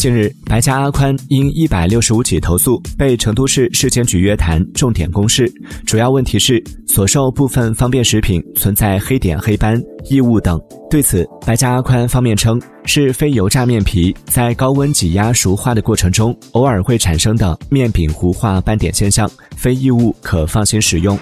近日，白家阿宽因一百六十五起投诉被成都市市监局约谈，重点公示。主要问题是所售部分方便食品存在黑点、黑斑、异物等。对此，白家阿宽方面称，是非油炸面皮在高温挤压熟化的过程中，偶尔会产生的面饼糊化斑点现象，非异物，可放心食用。